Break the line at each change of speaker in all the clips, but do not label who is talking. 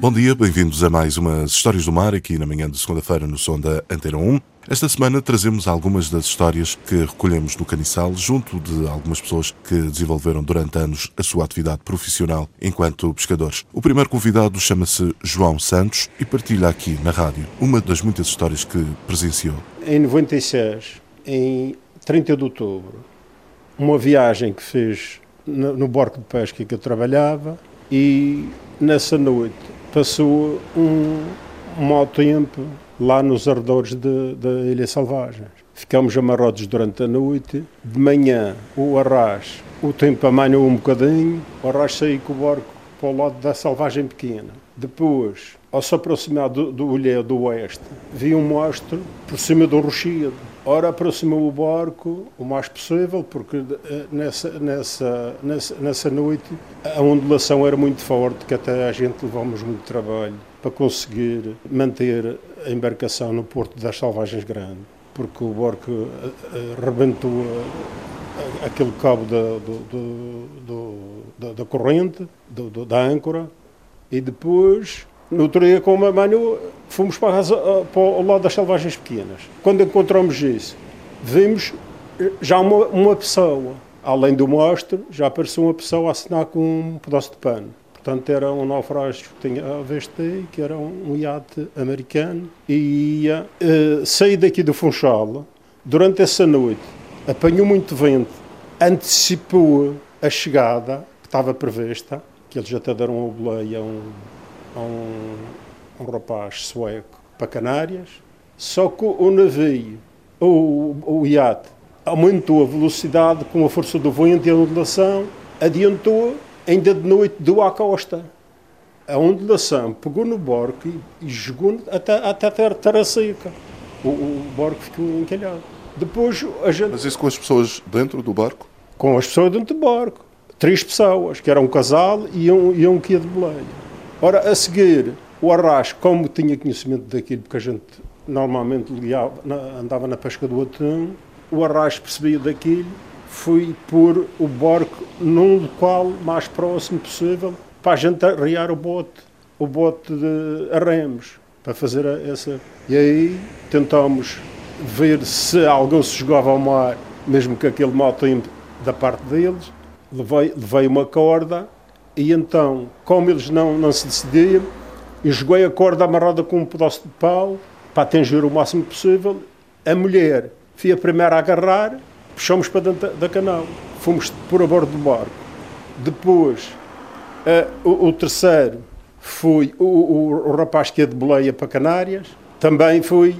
Bom dia, bem-vindos a mais umas Histórias do Mar aqui na manhã de segunda-feira no som da Antena 1. Esta semana trazemos algumas das histórias que recolhemos no Caniçal, junto de algumas pessoas que desenvolveram durante anos a sua atividade profissional enquanto pescadores. O primeiro convidado chama-se João Santos e partilha aqui na rádio uma das muitas histórias que presenciou.
Em 96, em 30 de outubro, uma viagem que fez no barco de pesca que eu trabalhava e nessa noite passou um mau tempo lá nos arredores da Ilha Selvagens. Ficámos amarrados durante a noite. De manhã, o arras, o tempo amanhou um bocadinho, o arras saiu com o barco para o lado da Selvagem Pequena. Depois, ao se aproximar do, do do Oeste, vi um monstro por cima do rochedo. Ora, aproximou o barco o mais possível, porque eh, nessa, nessa, nessa, nessa noite a ondulação era muito forte, que até a gente levamos muito trabalho para conseguir manter a embarcação no Porto das Salvagens Grande, porque o barco eh, eh, rebentou aquele cabo da, do, do, da, da, corrente, do, da âncora, e depois, no outro dia, com a Manu, fomos para, para o lado das Salvagens Pequenas. Quando encontramos isso, vimos já uma, uma pessoa, além do monstro, já apareceu uma pessoa a assinar com um pedaço de pano. Portanto, era um naufrágio que tinha a Vestei, que era um iate americano, e ia uh, sair daqui do Funchal. Durante essa noite, apanhou muito vento, antecipou a chegada que estava prevista, que eles até deram uma boleia a um, a um, um rapaz sueco para Canárias, só que o navio, o, o iate, aumentou a velocidade com a força do vento e a ondulação, adiantou ainda de noite deu à costa. A ondulação pegou no barco e, jogou até, até a terra seca. O, o barco ficou encalhado. Depois a gente...
Mas isso com as pessoas dentro do barco?
Com as pessoas dentro do barco. Três pessoas, que era um casal e um, e um que ia de boleia. Ora, a seguir, o arrasto, como tinha conhecimento daquilo, porque a gente normalmente ligava, andava na pesca do atum, o arrasto percebia daquilo fui pôr o barco num local mais próximo possível para a gente arriar o bote, o bote de arremos, para fazer essa. E aí tentámos ver se alguém se jogava ao mar, mesmo que aquele mau tempo da parte deles. Levei, levei uma corda e então, como eles não, não se decidiam, eu joguei a corda amarrada com um pedaço de pau para atingir o máximo possível. A mulher foi a primeira a agarrar puxamos para dentro da canal, fomos por a bordo do barco. Depois, uh, o, o, terceiro foi o, o, o, rapaz que ia de boleia para Canárias, também foi,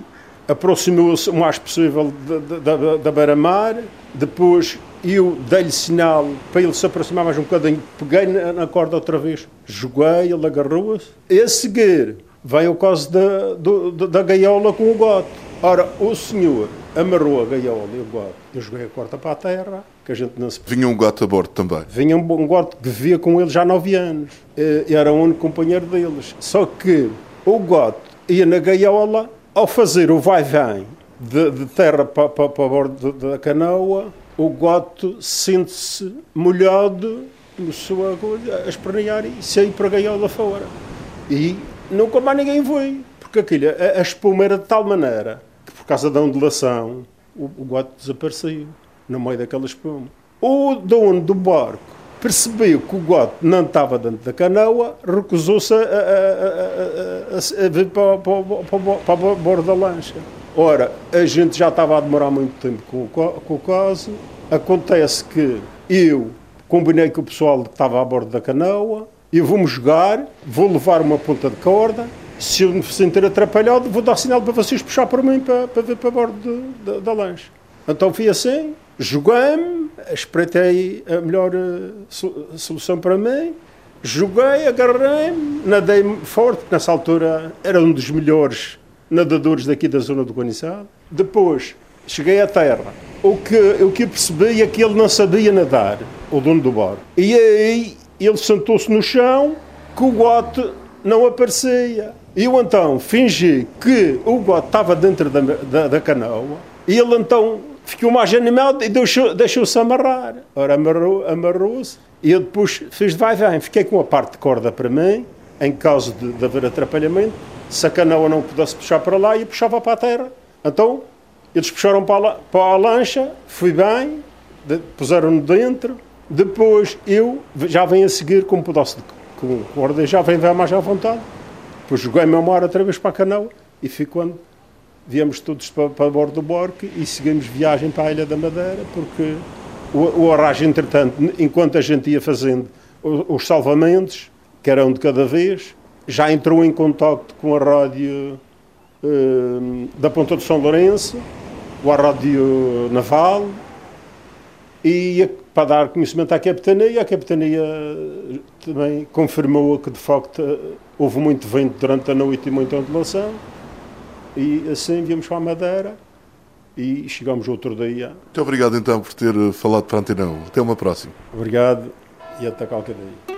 aproximou-se o mais possível da, da, da beira-mar, depois eu dei-lhe sinal para ele se aproximar mais um bocadinho, peguei na, corda outra vez, joguei, ele agarrou-se. E a seguir, veio o caso da, do, da gaiola com o goto. Ora, o senhor amarrou a gaiola e o gato. Eu joguei a corda para a terra, que a gente não se...
Vinha um gato a bordo também?
Vinha um, gato que vivia com ele já há nove anos. E era o único companheiro deles. Só que o gato ia na gaiola, ao fazer o vai-vem de, de, terra para, para, para bordo da canoa, o gato sente-se molhado, começou a, a espernear e saiu para a gaiola fora. E nunca mais ninguém foi, porque aquilo, a, a espuma era de tal maneira causa da ondulação, o, o desapareceu no meio daquela espuma. O dono do barco percebeu que o gato não estava dentro da canoa, recusou-se a, a, a, a, vir para, para, para, para o bordo da lancha. Ora, a gente já estava a demorar muito tempo com, com o caso. Acontece que eu combinei com o pessoal que estava a bordo da canoa, e vou-me jogar, vou levar uma ponta de corda, se eu me sentir atrapalhado, vou dar sinal para vocês puxar para mim para, para para bordo da, da lanche. Então fui assim, joguei-me, espreitei a melhor uh, solução para mim, joguei, agarrei-me, nadei forte, porque nessa altura era um dos melhores nadadores daqui da zona do Guaniçado. Depois cheguei à terra. O que, o que percebi é que ele não sabia nadar, o dono do bar. E aí ele sentou-se no chão, que o gote não aparecia. Eu então fingi que o gote estava dentro da, da, da canoa e ele então ficou mais animado e deixou-se deixou amarrar. Ora, amarrou-se amarrou e eu depois fiz de vai-vem. Fiquei com a parte de corda para mim, em caso de, de haver atrapalhamento. Se a canoa não pudesse puxar para lá, e puxava para a terra. Então, eles puxaram para a, para a lancha, fui bem, puseram-no dentro. Depois eu já venho a seguir com um pedaço de com já venho mais à vontade. Depois joguei-me uma hora outra vez para a canoa e fui quando viemos todos para, para bordo do barco e seguimos viagem para a Ilha da Madeira, porque o, o arrajo, entretanto, enquanto a gente ia fazendo os salvamentos, que eram de cada vez, já entrou em contato com a rádio uh, da Ponta de São Lourenço, a rádio naval, e para dar conhecimento à capitania, a capitania também confirmou que de facto houve muito vento durante a noite e muita ondulação, e assim viemos para a Madeira e chegamos outro dia.
Muito obrigado então por ter falado para a Antena 1. Até uma próxima.
Obrigado e até qualquer dia.